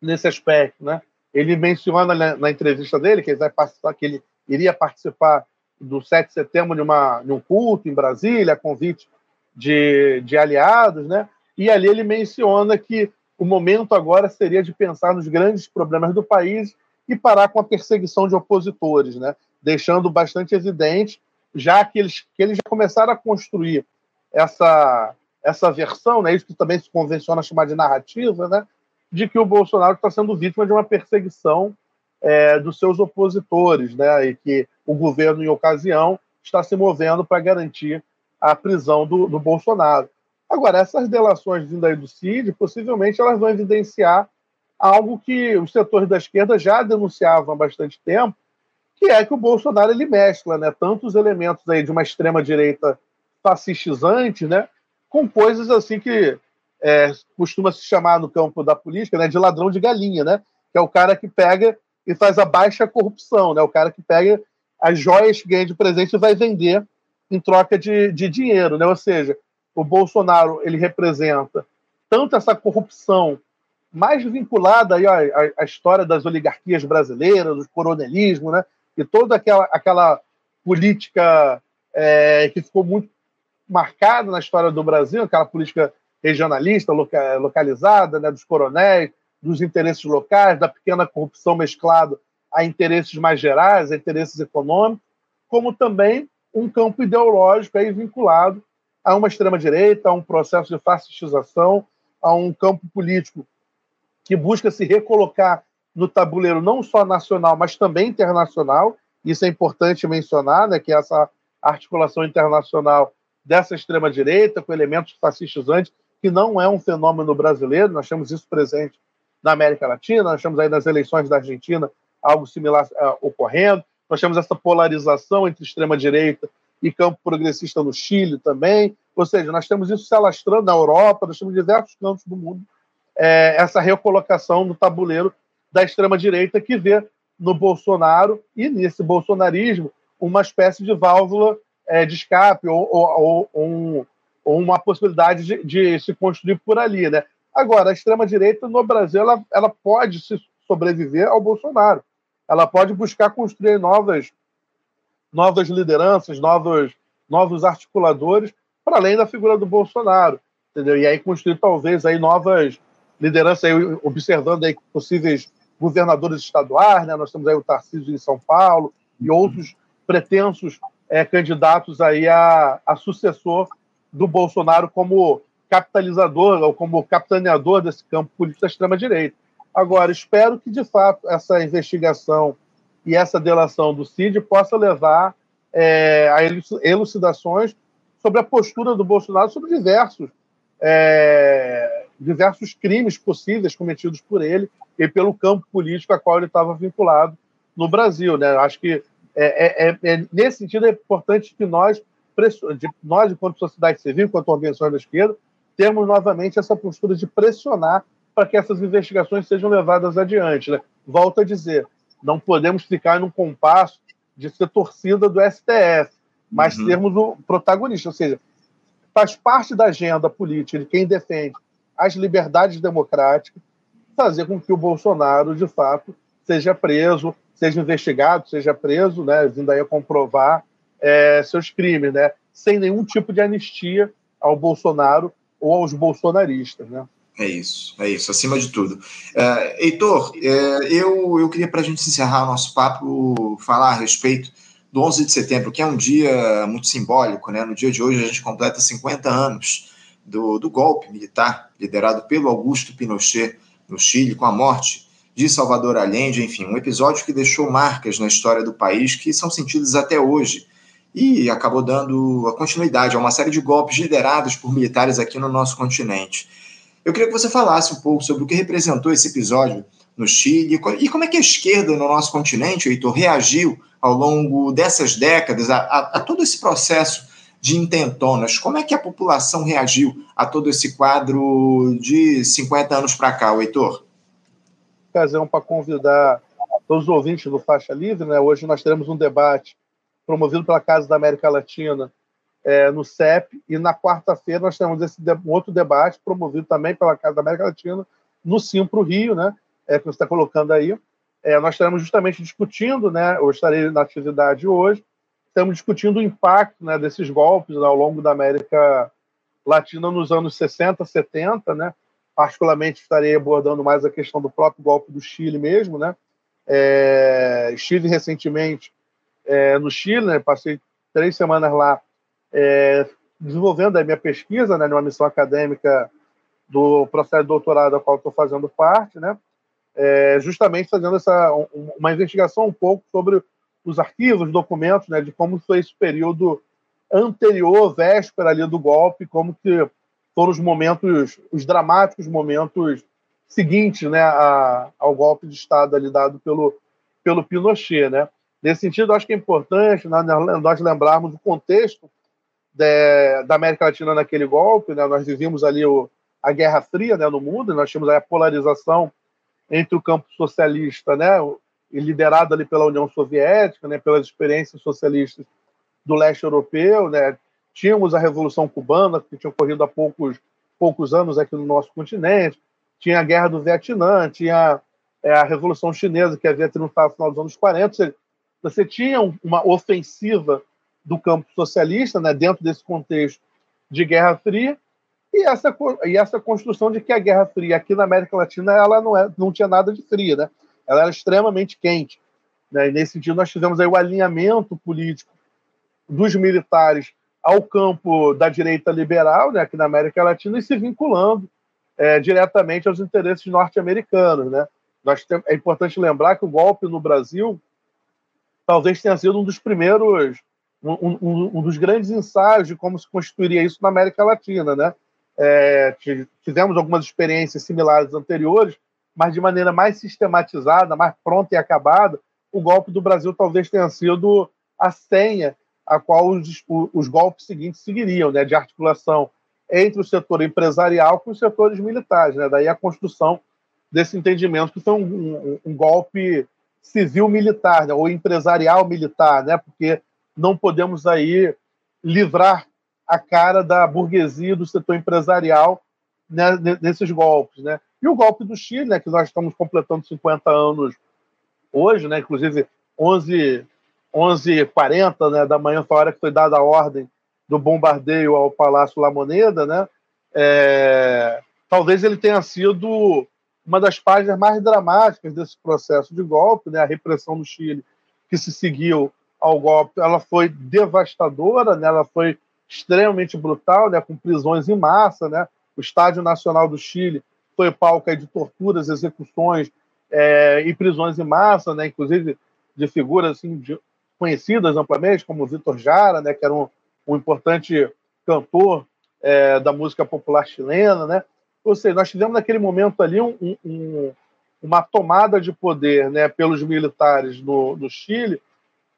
nesse aspecto, né? Ele menciona na, na entrevista dele que ele vai participar, que ele iria participar do 7 de setembro de, uma, de um culto em Brasília, convite de, de aliados, né? E ali ele menciona que o momento agora seria de pensar nos grandes problemas do país e parar com a perseguição de opositores, né? Deixando bastante evidente, já que eles, que eles já começaram a construir essa, essa versão, né, isso que também se convenciona chamar de narrativa, né, de que o Bolsonaro está sendo vítima de uma perseguição é, dos seus opositores, né, e que o governo, em ocasião, está se movendo para garantir a prisão do, do Bolsonaro. Agora, essas delações vindo aí do CID, possivelmente elas vão evidenciar algo que os setores da esquerda já denunciavam há bastante tempo, que é que o Bolsonaro ele mescla né, tantos elementos aí de uma extrema-direita fascistizante né, com coisas assim que é, costuma se chamar no campo da política né, de ladrão de galinha, né, que é o cara que pega e faz a baixa corrupção, né, o cara que pega as joias que ganha de presente e vai vender em troca de, de dinheiro. Né, ou seja, o Bolsonaro ele representa tanto essa corrupção mais vinculada aí à, à, história das oligarquias brasileiras, do coronelismo, né? E toda aquela, aquela política é, que ficou muito marcada na história do Brasil, aquela política regionalista, loca, localizada, né? Dos coronéis, dos interesses locais, da pequena corrupção mesclado a interesses mais gerais, a interesses econômicos, como também um campo ideológico aí vinculado a uma extrema-direita, a um processo de fascistização, a um campo político que busca se recolocar no tabuleiro não só nacional, mas também internacional. Isso é importante mencionar, né, que essa articulação internacional dessa extrema-direita com elementos fascistizantes, que não é um fenômeno brasileiro, nós temos isso presente na América Latina, nós temos aí nas eleições da Argentina algo similar uh, ocorrendo, nós temos essa polarização entre extrema-direita e campo progressista no Chile também. Ou seja, nós temos isso se alastrando na Europa, nós temos diversos cantos do mundo, é, essa recolocação no tabuleiro da extrema-direita que vê no Bolsonaro e nesse bolsonarismo uma espécie de válvula é, de escape ou, ou, ou, um, uma possibilidade de, de, se construir por ali. Né? Agora, a extrema-direita no Brasil ela, ela pode se sobreviver ao Bolsonaro. Ela pode buscar construir novas novas lideranças, novos, novos articuladores, para além da figura do Bolsonaro. Entendeu? E aí construir talvez aí novas lideranças, aí, observando aí possíveis governadores estaduais, né? nós temos aí o Tarcísio em São Paulo e outros pretensos é, candidatos aí a, a sucessor do Bolsonaro como capitalizador ou como capitaneador desse campo político da extrema-direita. Agora, espero que, de fato, essa investigação e essa delação do CID possa levar é, a elucidações sobre a postura do Bolsonaro sobre diversos, é, diversos crimes possíveis cometidos por ele e pelo campo político a qual ele estava vinculado no Brasil. Né? Acho que é, é, é nesse sentido é importante que nós, nós, enquanto sociedade civil, enquanto organizações da esquerda, temos novamente essa postura de pressionar para que essas investigações sejam levadas adiante. Né? Volto a dizer, não podemos ficar num compasso de ser torcida do STF, mas uhum. sermos o protagonista. Ou seja, faz parte da agenda política de quem defende as liberdades democráticas fazer com que o Bolsonaro, de fato, seja preso, seja investigado, seja preso, né, vindo aí a comprovar é, seus crimes, né, sem nenhum tipo de anistia ao Bolsonaro ou aos bolsonaristas. Né? É isso, é isso, acima de tudo. Uh, Heitor, uh, eu, eu queria, para a gente encerrar o nosso papo, falar a respeito do 11 de setembro, que é um dia muito simbólico, né? No dia de hoje a gente completa 50 anos do, do golpe militar liderado pelo Augusto Pinochet no Chile, com a morte de Salvador Allende, enfim, um episódio que deixou marcas na história do país que são sentidas até hoje e acabou dando a continuidade a uma série de golpes liderados por militares aqui no nosso continente. Eu queria que você falasse um pouco sobre o que representou esse episódio no Chile e como é que a esquerda no nosso continente, Heitor, reagiu ao longo dessas décadas a, a, a todo esse processo de intentonas. Como é que a população reagiu a todo esse quadro de 50 anos para cá, Heitor? Ocasião para convidar todos os ouvintes do Faixa Livre, né? Hoje nós teremos um debate promovido pela Casa da América Latina é, no CEP, e na quarta-feira nós temos esse um outro debate promovido também pela Casa da América Latina no Simpro Rio, né, é, que você está colocando aí. É, nós estaremos justamente discutindo, né, eu estarei na atividade hoje, estamos discutindo o impacto né, desses golpes né, ao longo da América Latina nos anos 60, 70, né, particularmente estarei abordando mais a questão do próprio golpe do Chile mesmo, né, é, estive recentemente é, no Chile, né, passei três semanas lá é, desenvolvendo a minha pesquisa, né, numa missão acadêmica do processo de doutorado ao qual estou fazendo parte, né, é, justamente fazendo essa uma investigação um pouco sobre os arquivos, documentos, né, de como foi esse período anterior, véspera ali do golpe, como que foram os momentos, os dramáticos momentos seguintes, né, a, ao golpe de Estado ali dado pelo pelo Pinochet, né. Nesse sentido, acho que é importante né, nós lembrarmos o contexto de, da América Latina naquele golpe, né. Nós vivíamos ali o, a Guerra Fria, né, no mundo, nós tínhamos a polarização entre o campo socialista, né, liderado ali pela União Soviética, né, pelas experiências socialistas do leste europeu, né, tínhamos a Revolução Cubana, que tinha ocorrido há poucos, poucos anos aqui no nosso continente, tinha a Guerra do Vietnã, tinha é, a Revolução Chinesa, que havia triunfado no final dos anos 40, você, tinha uma ofensiva do campo socialista, né, dentro desse contexto de Guerra Fria, e essa, e essa construção de que a Guerra Fria aqui na América Latina ela não, é, não tinha nada de fria, né? ela era extremamente quente. Né? E nesse sentido, nós tivemos aí o alinhamento político dos militares ao campo da direita liberal, né, aqui na América Latina, e se vinculando é, diretamente aos interesses norte-americanos. Né? É importante lembrar que o golpe no Brasil talvez tenha sido um dos primeiros, um, um, um dos grandes ensaios de como se constituiria isso na América Latina. Né? É, tivemos algumas experiências similares anteriores, mas de maneira mais sistematizada, mais pronta e acabada, o golpe do Brasil talvez tenha sido a senha a qual os, os golpes seguintes seguiriam, né, de articulação entre o setor empresarial com os setores militares. Né? Daí a construção desse entendimento que foi um, um, um golpe civil-militar, né? ou empresarial-militar, né? porque não podemos aí livrar a cara da burguesia do setor empresarial né, nesses golpes. Né? E o golpe do Chile, né, que nós estamos completando 50 anos hoje, né, inclusive 11 11h40 né, da manhã foi a hora que foi dada a ordem do bombardeio ao Palácio La Moneda, né, é, talvez ele tenha sido uma das páginas mais dramáticas desse processo de golpe, né, a repressão no Chile que se seguiu ao golpe, ela foi devastadora, né, ela foi extremamente brutal, né, com prisões em massa, né, o Estádio Nacional do Chile foi palco de torturas, execuções é, e prisões em massa, né, inclusive de figuras assim, de, conhecidas amplamente, como Vitor Jara, né, que era um, um importante cantor é, da música popular chilena. Né? Ou seja, nós tivemos naquele momento ali um, um, uma tomada de poder né, pelos militares no, no Chile,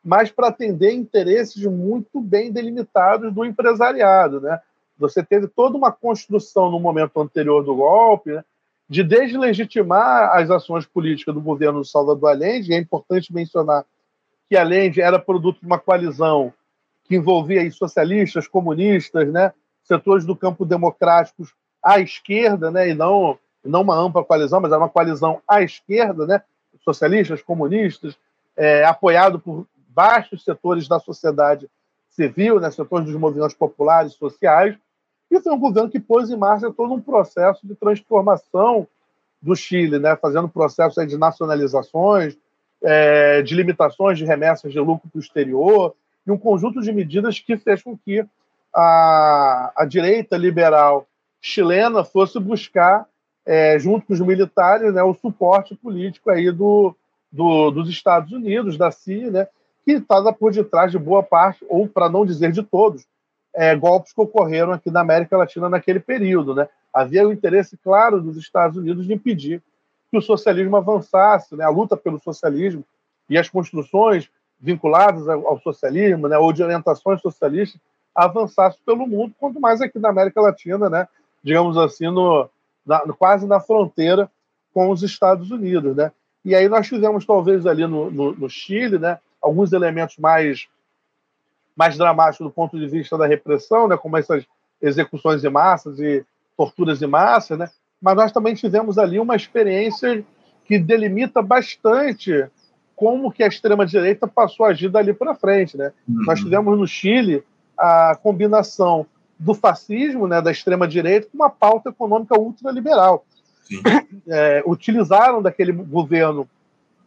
mas para atender interesses muito bem delimitados do empresariado. Né? Você teve toda uma construção no momento anterior do golpe, né, de deslegitimar as ações políticas do governo Salvador Allende, e é importante mencionar que Allende era produto de uma coalizão que envolvia aí socialistas, comunistas, né, setores do campo democráticos à esquerda, né, e não, não uma ampla coalizão, mas era uma coalizão à esquerda, né, socialistas, comunistas, é, apoiado por vastos setores da sociedade civil, né, setores dos movimentos populares sociais, e foi um governo que pôs em marcha todo um processo de transformação do Chile, né, fazendo processo de nacionalizações, é, de limitações de remessas de lucro para o exterior, e um conjunto de medidas que fez com que a, a direita liberal chilena fosse buscar, é, junto com os militares, né, o suporte político aí do, do, dos Estados Unidos, da CIA, né, que estava por detrás de boa parte, ou para não dizer de todos, é, golpes que ocorreram aqui na América Latina naquele período. Né? Havia o interesse claro dos Estados Unidos de impedir que o socialismo avançasse, né? a luta pelo socialismo e as construções vinculadas ao socialismo, né? ou de orientações socialistas, avançassem pelo mundo, quanto mais aqui na América Latina, né? Digamos assim, no, na, quase na fronteira com os Estados Unidos. Né? E aí nós tivemos, talvez, ali no, no, no Chile, né? alguns elementos mais, mais dramáticos do ponto de vista da repressão, né? como essas execuções em massas e torturas em massa, né? mas nós também tivemos ali uma experiência que delimita bastante como que a extrema-direita passou a agir dali para frente. Né? Uhum. Nós tivemos no Chile a combinação do fascismo, né, da extrema-direita, com uma pauta econômica ultraliberal. É, utilizaram daquele governo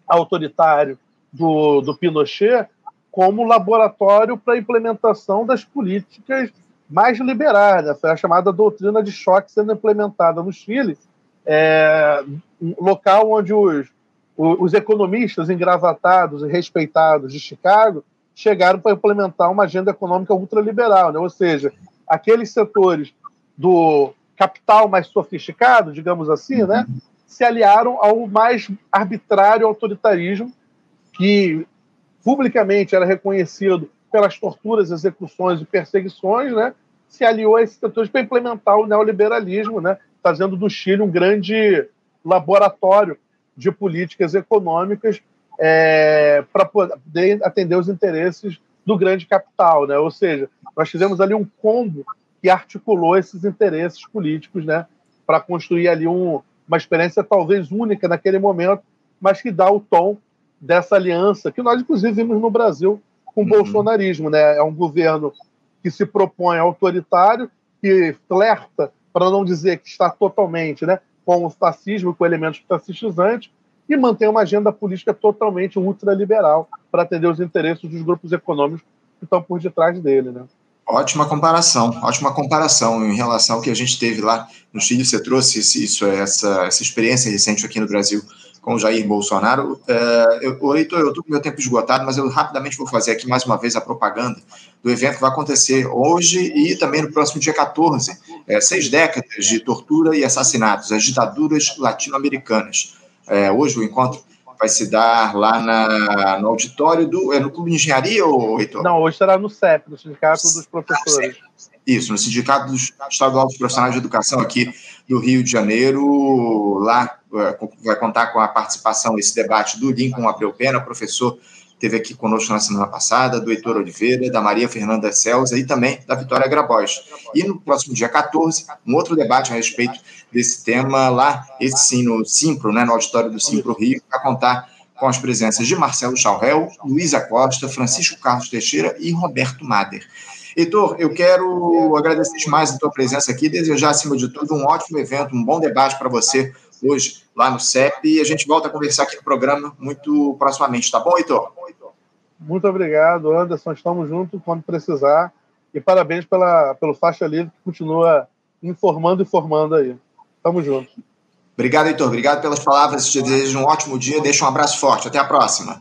autoritário do, do Pinochet como laboratório para a implementação das políticas mais liberais. Né? Foi a chamada doutrina de choque sendo implementada no Chile, é, um local onde os, os economistas engravatados e respeitados de Chicago chegaram para implementar uma agenda econômica ultraliberal, né? ou seja, aqueles setores do capital mais sofisticado, digamos assim, né, se aliaram ao mais arbitrário autoritarismo que publicamente era reconhecido pelas torturas, execuções e perseguições, né, se aliou a esses setores para implementar o neoliberalismo, né, fazendo do Chile um grande laboratório de políticas econômicas é, para poder atender os interesses do grande capital, né? Ou seja, nós fizemos ali um combo que articulou esses interesses políticos, né, para construir ali um, uma experiência talvez única naquele momento, mas que dá o tom dessa aliança que nós inclusive vimos no Brasil com o uhum. bolsonarismo, né? É um governo que se propõe autoritário, que flerta, para não dizer que está totalmente, né, com o fascismo, com elementos fascistizantes, e mantém uma agenda política totalmente ultraliberal para atender os interesses dos grupos econômicos que estão por detrás dele, né? Ótima comparação, ótima comparação em relação ao que a gente teve lá no Chile. Você trouxe isso, essa, essa experiência recente aqui no Brasil com o Jair Bolsonaro. É, eu, Heitor, eu estou com meu tempo esgotado, mas eu rapidamente vou fazer aqui mais uma vez a propaganda do evento que vai acontecer hoje e também no próximo dia 14. É, seis décadas de tortura e assassinatos, as ditaduras latino-americanas. É, hoje o encontro vai se dar lá na, no auditório do. É no Clube de Engenharia, ou Heitor? Não, hoje será no CEP, no Sindicato dos Professores. Isso, no Sindicato dos Estadual dos Profissionais de Educação aqui do Rio de Janeiro. Lá é, vai contar com a participação nesse debate do Lincoln Abreu Pena, professor teve aqui conosco na semana passada, do Heitor Oliveira, da Maria Fernanda Celsa e também da Vitória Grabois. E no próximo dia 14, um outro debate a respeito desse tema lá, esse sim no Simpro, né, no auditório do Simpro Rio, para contar com as presenças de Marcelo Chalrel, Luísa Costa, Francisco Carlos Teixeira e Roberto Mader. Heitor, eu quero agradecer demais a tua presença aqui, desejar, acima de tudo, um ótimo evento, um bom debate para você hoje lá no CEP e a gente volta a conversar aqui no programa muito proximamente, tá bom, Heitor? Muito obrigado, Anderson. Estamos juntos quando precisar. E parabéns pela, pelo Faixa Livre, que continua informando e formando aí. Tamo junto. Obrigado, Heitor. Obrigado pelas palavras. Te desejo um ótimo dia. Deixa um abraço forte. Até a próxima.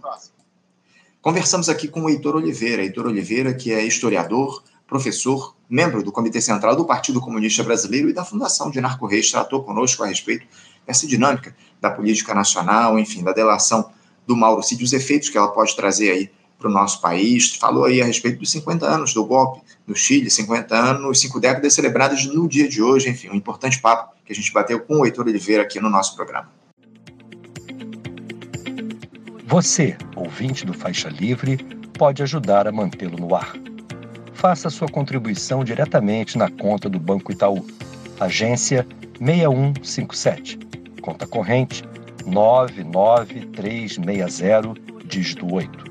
Conversamos aqui com o Heitor Oliveira. Heitor Oliveira, que é historiador, professor, membro do Comitê Central do Partido Comunista Brasileiro e da Fundação de Narco Reis, tratou conosco a respeito dessa dinâmica da política nacional, enfim, da delação do Mauro Cid, os efeitos que ela pode trazer aí para o nosso país. Falou aí a respeito dos 50 anos do golpe no Chile, 50 anos, cinco décadas celebradas no dia de hoje. Enfim, um importante papo que a gente bateu com o Heitor Oliveira aqui no nosso programa. Você, ouvinte do Faixa Livre, pode ajudar a mantê-lo no ar. Faça sua contribuição diretamente na conta do Banco Itaú, agência 6157, conta corrente 99360, dígito 8.